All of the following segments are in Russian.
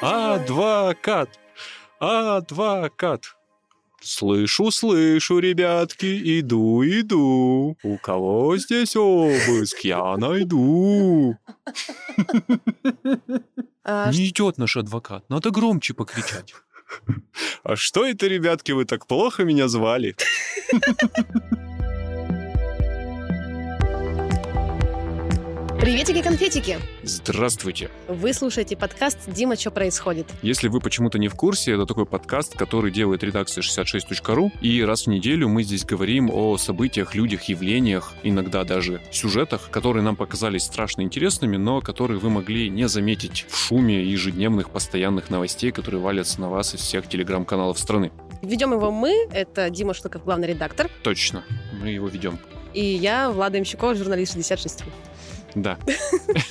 Адвокат! Адвокат! Слышу, слышу, ребятки, иду, иду. У кого здесь обыск, я найду. А, Не идет наш адвокат, надо громче покричать. А что это, ребятки, вы так плохо меня звали? Приветики-конфетики! Здравствуйте. Вы слушаете подкаст «Дима, что происходит?». Если вы почему-то не в курсе, это такой подкаст, который делает редакция 66.ru, и раз в неделю мы здесь говорим о событиях, людях, явлениях, иногда даже сюжетах, которые нам показались страшно интересными, но которые вы могли не заметить в шуме ежедневных постоянных новостей, которые валятся на вас из всех телеграм-каналов страны. Ведем его мы, это Дима Штуков, главный редактор, Точно, мы его ведем. и я, Влада Имщукова, журналист 66. Да.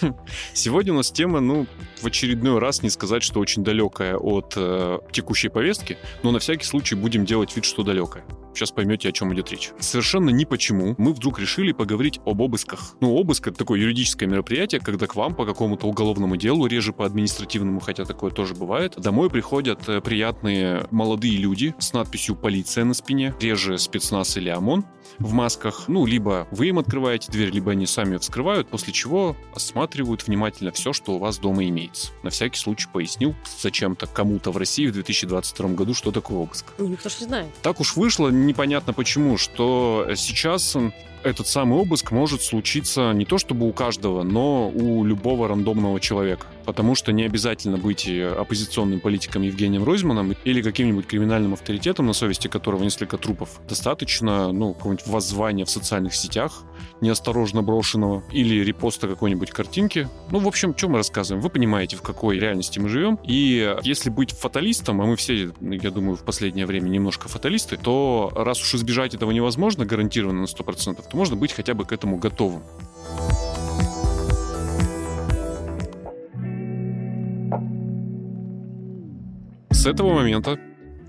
Сегодня у нас тема, ну, в очередной раз не сказать, что очень далекая от э, текущей повестки, но на всякий случай будем делать вид, что далекая. Сейчас поймете, о чем идет речь. Совершенно ни почему мы вдруг решили поговорить об обысках. Ну, обыск — это такое юридическое мероприятие, когда к вам по какому-то уголовному делу, реже по административному, хотя такое тоже бывает, домой приходят э, приятные молодые люди с надписью «Полиция» на спине, реже спецназ или ОМОН в масках. Ну, либо вы им открываете дверь, либо они сами вскрывают, после чего осматривают внимательно все, что у вас дома имеется. На всякий случай пояснил зачем-то кому-то в России в 2022 году, что такое обыск. Ну, никто же не знает. Так уж вышло, непонятно почему, что сейчас этот самый обыск может случиться не то чтобы у каждого, но у любого рандомного человека. Потому что не обязательно быть э, оппозиционным политиком Евгением Ройзманом или каким-нибудь криминальным авторитетом, на совести которого несколько трупов. Достаточно, ну, какого-нибудь воззвания в социальных сетях, неосторожно брошенного, или репоста какой-нибудь картинки. Ну, в общем, что мы рассказываем? Вы понимаете, в какой реальности мы живем. И если быть фаталистом, а мы все, я думаю, в последнее время немножко фаталисты, то раз уж избежать этого невозможно гарантированно на 100%, то можно быть хотя бы к этому готовым. С этого момента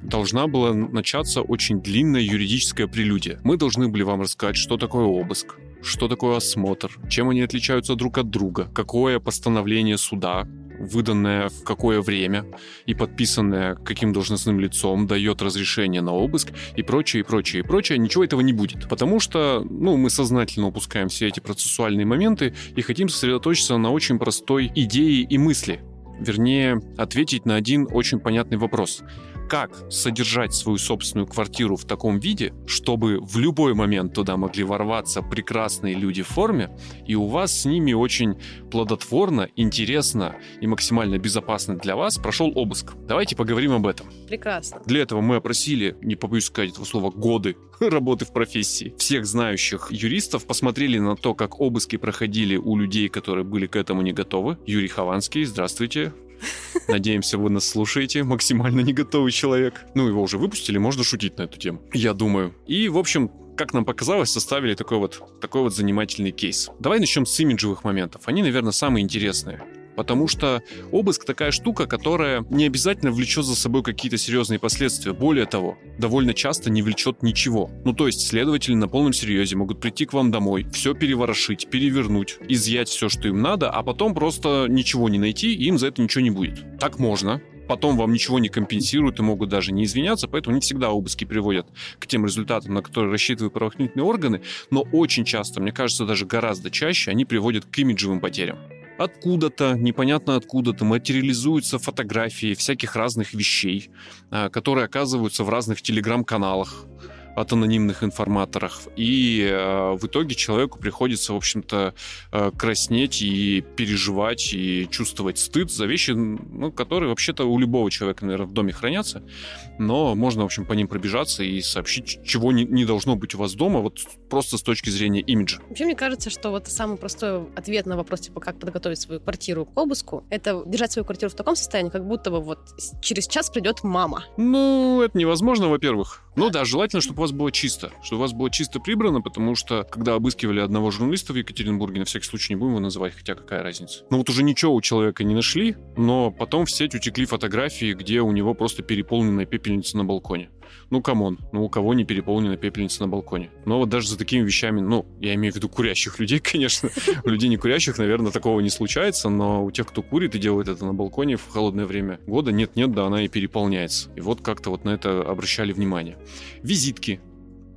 должна была начаться очень длинная юридическая прелюдия. Мы должны были вам рассказать, что такое обыск, что такое осмотр, чем они отличаются друг от друга, какое постановление суда, выданное в какое время и подписанное каким должностным лицом дает разрешение на обыск и прочее, и прочее, и прочее. Ничего этого не будет. Потому что, ну, мы сознательно упускаем все эти процессуальные моменты и хотим сосредоточиться на очень простой идее и мысли. Вернее, ответить на один очень понятный вопрос. Как содержать свою собственную квартиру в таком виде, чтобы в любой момент туда могли ворваться прекрасные люди в форме, и у вас с ними очень плодотворно, интересно и максимально безопасно для вас прошел обыск. Давайте поговорим об этом. Прекрасно. Для этого мы опросили, не побоюсь сказать этого слова, годы работы в профессии. Всех знающих юристов посмотрели на то, как обыски проходили у людей, которые были к этому не готовы. Юрий Хованский, здравствуйте. Надеемся, вы нас слушаете. Максимально не готовый человек. Ну, его уже выпустили, можно шутить на эту тему. Я думаю. И, в общем, как нам показалось, составили такой вот, такой вот занимательный кейс. Давай начнем с имиджевых моментов. Они, наверное, самые интересные. Потому что обыск такая штука, которая не обязательно влечет за собой какие-то серьезные последствия. Более того, довольно часто не влечет ничего. Ну то есть следователи на полном серьезе могут прийти к вам домой, все переворошить, перевернуть, изъять все, что им надо, а потом просто ничего не найти, и им за это ничего не будет. Так можно, потом вам ничего не компенсируют и могут даже не извиняться, поэтому не всегда обыски приводят к тем результатам, на которые рассчитывают правоохранительные органы, но очень часто, мне кажется, даже гораздо чаще они приводят к имиджевым потерям. Откуда-то, непонятно откуда-то, материализуются фотографии всяких разных вещей, а, которые оказываются в разных телеграм-каналах от анонимных информаторов. И э, в итоге человеку приходится, в общем-то, э, краснеть и переживать, и чувствовать стыд за вещи, ну, которые вообще-то у любого человека, наверное, в доме хранятся. Но можно, в общем, по ним пробежаться и сообщить, чего не, не должно быть у вас дома, вот просто с точки зрения имиджа. Вообще, мне кажется, что вот самый простой ответ на вопрос, типа, как подготовить свою квартиру к обыску, это держать свою квартиру в таком состоянии, как будто бы вот через час придет мама. Ну, это невозможно, во-первых. Ну да, желательно, чтобы у вас было чисто. Чтобы у вас было чисто прибрано, потому что, когда обыскивали одного журналиста в Екатеринбурге, на всякий случай не будем его называть, хотя какая разница. Ну вот уже ничего у человека не нашли, но потом в сеть утекли фотографии, где у него просто переполненная пепельница на балконе. Ну, come on, ну у кого не переполнена пепельница на балконе? Но вот даже за такими вещами, ну, я имею в виду курящих людей, конечно. У людей не курящих, наверное, такого не случается, но у тех, кто курит и делает это на балконе в холодное время года, нет-нет, да она и переполняется. И вот как-то вот на это обращали внимание. Визитки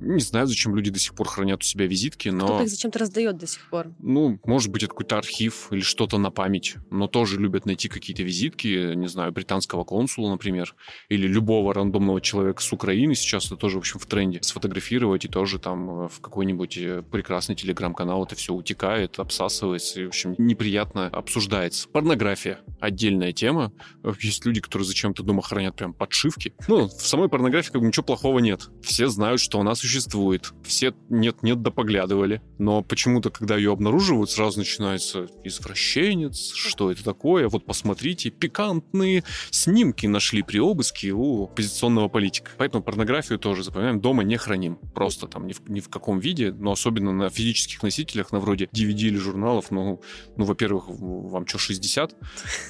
не знаю, зачем люди до сих пор хранят у себя визитки, но... Кто-то их зачем-то раздает до сих пор. Ну, может быть, это какой-то архив или что-то на память. Но тоже любят найти какие-то визитки, не знаю, британского консула, например, или любого рандомного человека с Украины. Сейчас это тоже, в общем, в тренде. Сфотографировать и тоже там э, в какой-нибудь э, прекрасный телеграм-канал это все утекает, обсасывается и, в общем, неприятно обсуждается. Порнография. Отдельная тема. Есть люди, которые зачем-то дома хранят прям подшивки. Ну, в самой порнографии как бы ничего плохого нет. Все знают, что она существует существует. Все нет-нет да поглядывали. Но почему-то, когда ее обнаруживают, сразу начинается извращенец, что это такое? Вот посмотрите, пикантные снимки нашли при обыске у оппозиционного политика. Поэтому порнографию тоже запоминаем, дома не храним. Просто там ни в, ни в каком виде, но особенно на физических носителях, на вроде DVD или журналов, ну, ну во-первых, вам что, 60?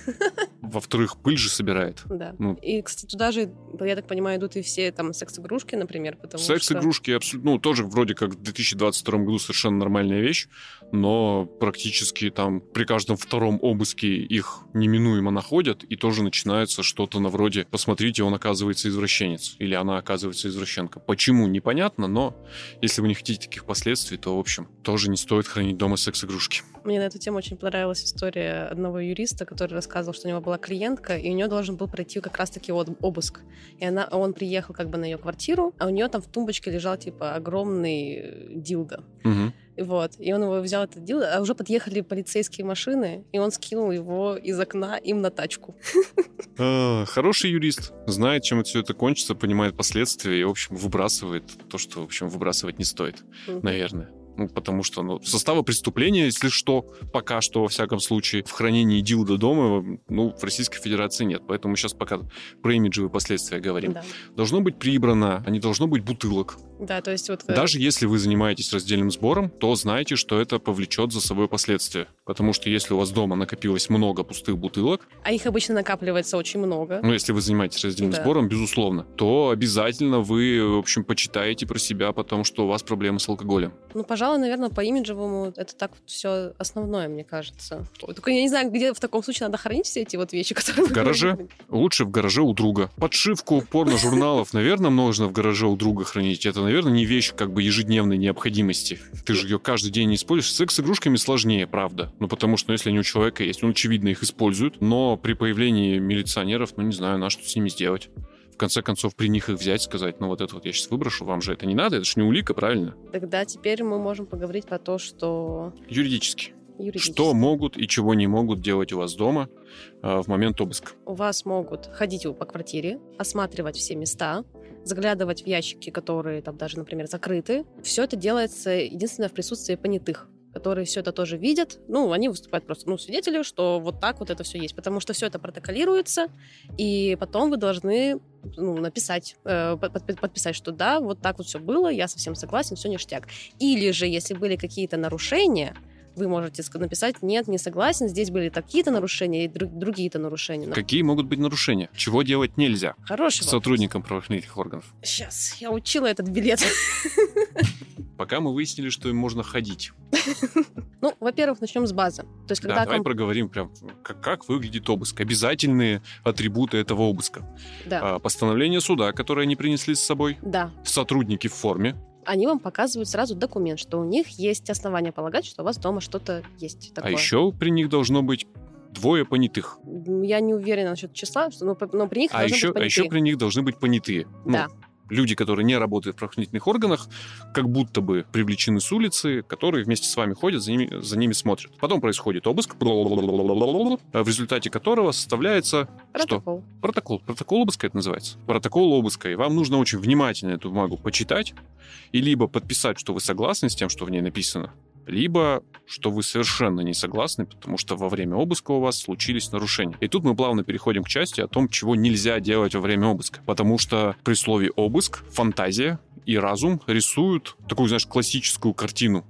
Во-вторых, пыль же собирает. Да. Ну. И, кстати, туда же, я так понимаю, идут и все там секс-игрушки, например, потому Секс-игрушки абсолютно, ну, тоже вроде как в 2022 году совершенно нормальная вещь, но практически там при каждом втором обыске их неминуемо находят, и тоже начинается что-то на вроде «посмотрите, он оказывается извращенец» или «она оказывается извращенка». Почему, непонятно, но если вы не хотите таких последствий, то, в общем, тоже не стоит хранить дома секс-игрушки. Мне на эту тему очень понравилась история одного юриста, который рассказывал, что у него была клиентка, и у нее должен был пройти как раз-таки обыск. И она, он приехал как бы на ее квартиру, а у нее там в тумбочке лежал типа огромный дилдо. Угу. Вот. И он его взял этот дилдо, а уже подъехали полицейские машины, и он скинул его из окна им на тачку. А, хороший юрист. Знает, чем все это кончится, понимает последствия и, в общем, выбрасывает то, что, в общем, выбрасывать не стоит, наверное. Ну, потому что ну, состава преступления, если что, пока что, во всяком случае, в хранении дилда дома, ну, в Российской Федерации нет. Поэтому сейчас пока про имиджевые последствия говорим. Да. Должно быть прибрано, а не должно быть бутылок. Да, то есть вот... Э, Даже если вы занимаетесь раздельным сбором, то знайте, что это повлечет за собой последствия. Потому что если у вас дома накопилось много пустых бутылок... А их обычно накапливается очень много. Ну, если вы занимаетесь раздельным да. сбором, безусловно, то обязательно вы, в общем, почитаете про себя, потому что у вас проблемы с алкоголем. Ну, пожалуй, наверное, по имиджевому это так все основное, мне кажется. Только я не знаю, где в таком случае надо хранить все эти вот вещи, которые... В гараже. Лучше в гараже у друга. Подшивку порно-журналов, наверное, можно в гараже у друга хранить. Это, наверное, не вещь как бы ежедневной необходимости. Ты же ее каждый день не используешь. Секс-игрушками сложнее, правда. Ну, потому что, ну, если они у человека есть, он, очевидно, их использует. Но при появлении милиционеров, ну, не знаю, на что с ними сделать в конце концов при них их взять, сказать, ну вот это вот я сейчас выброшу, вам же это не надо, это же не улика, правильно? Тогда теперь мы можем поговорить про то, что... Юридически. Что могут и чего не могут делать у вас дома э, в момент обыска? У вас могут ходить по квартире, осматривать все места, заглядывать в ящики, которые там даже, например, закрыты. Все это делается единственное в присутствии понятых которые все это тоже видят, ну, они выступают просто, ну, свидетели, что вот так вот это все есть, потому что все это протоколируется, и потом вы должны ну, написать, э, подписать, что да, вот так вот все было, я совсем согласен, все ништяк. Или же, если были какие-то нарушения, вы можете написать, нет, не согласен, здесь были такие-то нарушения и другие-то нарушения. Какие могут быть нарушения? Чего делать нельзя? Хороший Сотрудникам правоохранительных органов. Сейчас, я учила этот билет. Пока мы выяснили, что им можно ходить. Ну, во-первых, начнем с базы. То есть, когда да, давай проговорим прям, как, как выглядит обыск. Обязательные атрибуты этого обыска. Да. А, постановление суда, которое они принесли с собой. Да. Сотрудники в форме они вам показывают сразу документ, что у них есть основания полагать, что у вас дома что-то есть а такое. А еще при них должно быть двое понятых. Я не уверена насчет числа, но, но при них а еще, быть понятые. А еще при них должны быть понятые. Ну, да. Ну, люди, которые не работают в правоохранительных органах, как будто бы привлечены с улицы, которые вместе с вами ходят, за ними, за ними смотрят. Потом происходит обыск, в результате которого составляется протокол. Что? Протокол. Протокол обыска это называется. Протокол обыска. И вам нужно очень внимательно эту бумагу почитать и либо подписать, что вы согласны с тем, что в ней написано, либо что вы совершенно не согласны, потому что во время обыска у вас случились нарушения. И тут мы плавно переходим к части о том, чего нельзя делать во время обыска. Потому что при слове «обыск» фантазия и разум рисуют такую, знаешь, классическую картину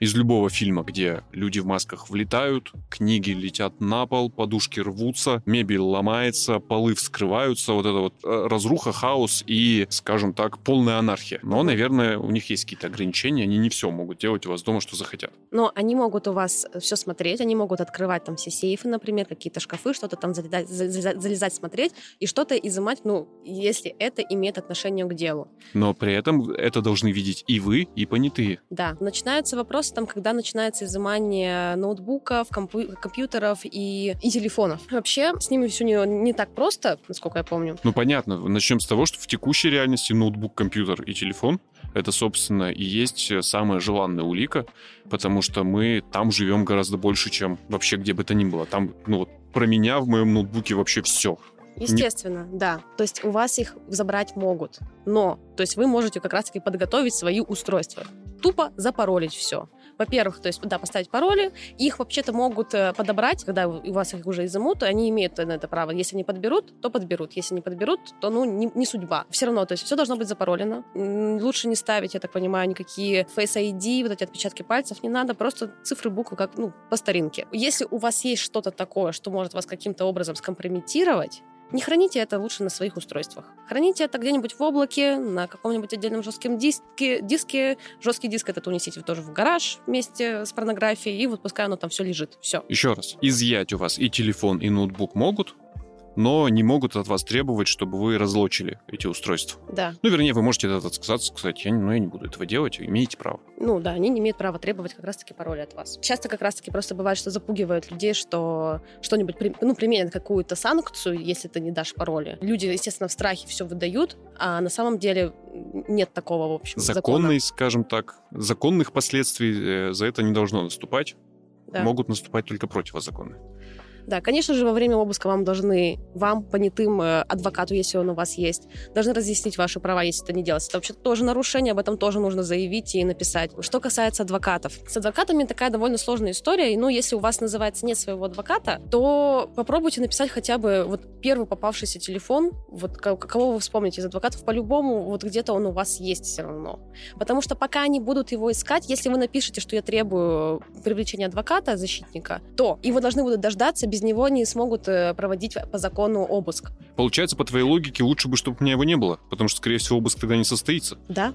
из любого фильма, где люди в масках влетают, книги летят на пол, подушки рвутся, мебель ломается, полы вскрываются, вот это вот э, разруха, хаос и, скажем так, полная анархия. Но, наверное, у них есть какие-то ограничения, они не все могут делать у вас дома, что захотят. Но они могут у вас все смотреть, они могут открывать там все сейфы, например, какие-то шкафы, что-то там залезать, залезать смотреть и что-то изымать, ну, если это имеет отношение к делу. Но при этом это должны видеть и вы, и понятые. Да. Начинаются вопросы там, когда начинается изымание ноутбуков, компу- компьютеров и, и телефонов. Вообще, с ними все не, не так просто, насколько я помню. Ну, понятно. Начнем с того, что в текущей реальности ноутбук, компьютер и телефон это, собственно, и есть самая желанная улика, потому что мы там живем гораздо больше, чем вообще где бы то ни было. Там, ну вот, про меня в моем ноутбуке вообще все. Естественно, не... да. То есть у вас их забрать могут. Но, то есть вы можете как раз-таки подготовить свои устройства. Тупо запаролить все. Во-первых, то есть, да, поставить пароли. Их вообще-то могут э, подобрать, когда у вас их уже изымут, они имеют на это право. Если они подберут, то подберут. Если не подберут, то, ну, не, не судьба. Все равно, то есть, все должно быть запаролено. Лучше не ставить, я так понимаю, никакие Face ID, вот эти отпечатки пальцев не надо, просто цифры, буквы, как, ну, по старинке. Если у вас есть что-то такое, что может вас каким-то образом скомпрометировать, не храните это лучше на своих устройствах. Храните это где-нибудь в облаке, на каком-нибудь отдельном жестком диске. диске. Жесткий диск этот унесите тоже в гараж вместе с порнографией, и вот пускай оно там все лежит. Все. Еще раз. Изъять у вас и телефон, и ноутбук могут, но не могут от вас требовать, чтобы вы разлочили эти устройства. Да. Ну, вернее, вы можете от отказаться, сказать, я, ну, я не буду этого делать, имеете право. Ну, да, они не имеют права требовать как раз-таки пароли от вас. Часто как раз-таки просто бывает, что запугивают людей, что что-нибудь, ну, применят какую-то санкцию, если ты не дашь пароли. Люди, естественно, в страхе все выдают, а на самом деле нет такого, в общем, Законный, закона. скажем так, законных последствий э, за это не должно наступать. Да. Могут наступать только противозаконные. Да, конечно же, во время обыска вам должны, вам, понятым э, адвокату, если он у вас есть, должны разъяснить ваши права, если это не делается. Это вообще тоже нарушение, об этом тоже нужно заявить и написать. Что касается адвокатов. С адвокатами такая довольно сложная история, и, ну, если у вас называется нет своего адвоката, то попробуйте написать хотя бы вот первый попавшийся телефон, вот кого вы вспомните из адвокатов, по-любому вот где-то он у вас есть все равно. Потому что пока они будут его искать, если вы напишете, что я требую привлечения адвоката, защитника, то его должны будут дождаться без без него не смогут э, проводить по закону обыск. Получается, по твоей логике, лучше бы, чтобы у меня его не было, потому что, скорее всего, обыск тогда не состоится. Да,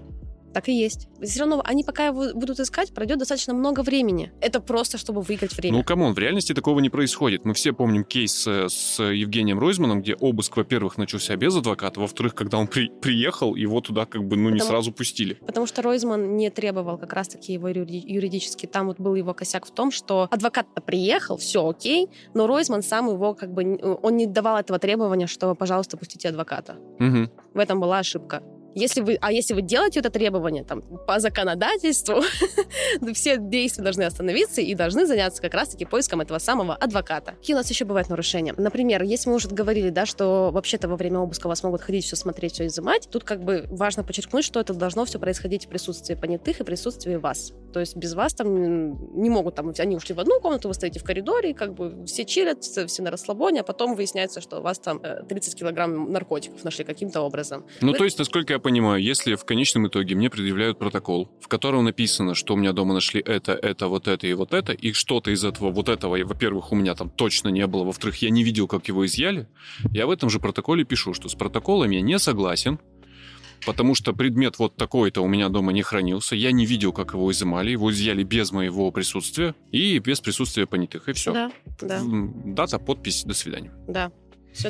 так и есть. Все равно они пока его будут искать, пройдет достаточно много времени. Это просто, чтобы выиграть время. Ну, come on, в реальности такого не происходит. Мы все помним кейс э, с Евгением Ройзманом, где обыск, во-первых, начался без адвоката, во-вторых, когда он при приехал, его туда как бы, ну, не сразу пустили. Потому что Ройзман не требовал как раз-таки его юридически. Там вот был его косяк в том, что адвокат-то приехал, все окей, но Ройзман сам его как бы, он не давал этого требования, что, пожалуйста, пустите адвоката. Угу. В этом была ошибка. Если вы, а если вы делаете это требование там, по законодательству, все действия должны остановиться и должны заняться как раз-таки поиском этого самого адвоката. Какие у нас еще бывают нарушения? Например, если мы уже говорили, да, что вообще-то во время обыска вас могут ходить, все смотреть, все изымать, тут как бы важно подчеркнуть, что это должно все происходить в присутствии понятых и присутствии вас. То есть без вас там не могут, там, они ушли в одну комнату, вы стоите в коридоре, как бы все чилят, все на расслабоне, а потом выясняется, что у вас там 30 э, килограмм наркотиков нашли каким-то образом. Ну, вы... то есть, насколько я понимаю, если в конечном итоге мне предъявляют протокол, в котором написано, что у меня дома нашли это, это, вот это и вот это, и что-то из этого, вот этого, во-первых, у меня там точно не было, во-вторых, я не видел, как его изъяли, я в этом же протоколе пишу, что с протоколом я не согласен, потому что предмет вот такой-то у меня дома не хранился, я не видел, как его изымали, его изъяли без моего присутствия и без присутствия понятых, и все. Да, да. Дата, подпись, до свидания. Да.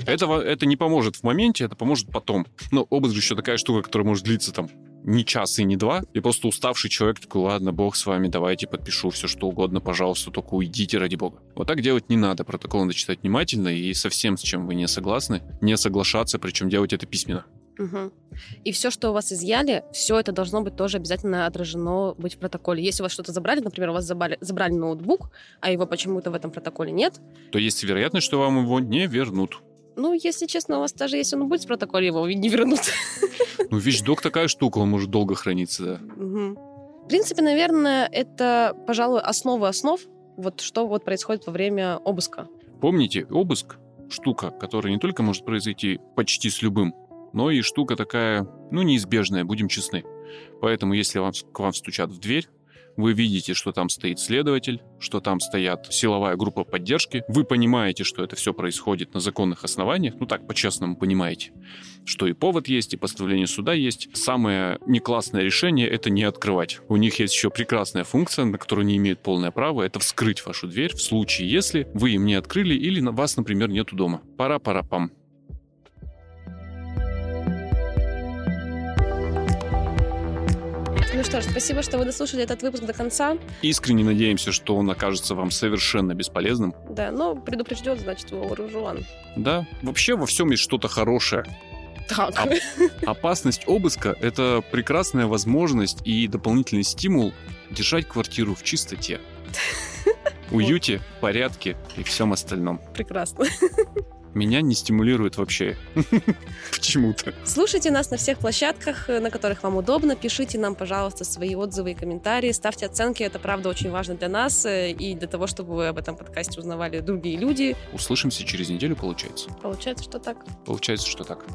Этого, это не поможет в моменте, это поможет потом. Но обыск же еще такая штука, которая может длиться там не час и не два, и просто уставший человек такой, ладно, бог с вами, давайте подпишу все что угодно, пожалуйста, только уйдите ради бога. Вот так делать не надо, протокол надо читать внимательно и совсем с чем вы не согласны, не соглашаться, причем делать это письменно. Угу. И все, что у вас изъяли, все это должно быть тоже обязательно отражено быть в протоколе. Если у вас что-то забрали, например, у вас забрали, забрали ноутбук, а его почему-то в этом протоколе нет, то есть вероятность, что вам его не вернут. Ну, если честно, у вас даже если он будет в протоколе, его не вернут. Ну, вещдок такая штука, он может долго храниться, да. Угу. В принципе, наверное, это, пожалуй, основа основ, вот что вот происходит во время обыска. Помните, обыск — штука, которая не только может произойти почти с любым, но и штука такая, ну, неизбежная, будем честны. Поэтому, если вам, к вам стучат в дверь, вы видите, что там стоит следователь, что там стоят силовая группа поддержки, вы понимаете, что это все происходит на законных основаниях, ну так, по-честному понимаете, что и повод есть, и постановление суда есть. Самое неклассное решение — это не открывать. У них есть еще прекрасная функция, на которую не имеют полное право, это вскрыть вашу дверь в случае, если вы им не открыли или вас, например, нету дома. Пора-пора-пам. Ну что ж, спасибо, что вы дослушали этот выпуск до конца. Искренне надеемся, что он окажется вам совершенно бесполезным. Да, но предупрежден, значит, вооружен. Да, вообще во всем есть что-то хорошее. Так. Оп- опасность обыска — это прекрасная возможность и дополнительный стимул держать квартиру в чистоте, уюте, порядке и всем остальном. Прекрасно. Меня не стимулирует вообще. Почему-то. Слушайте нас на всех площадках, на которых вам удобно. Пишите нам, пожалуйста, свои отзывы и комментарии. Ставьте оценки. Это, правда, очень важно для нас э, и для того, чтобы вы об этом подкасте узнавали другие люди. Услышимся через неделю, получается. Получается, что так. Получается, что так.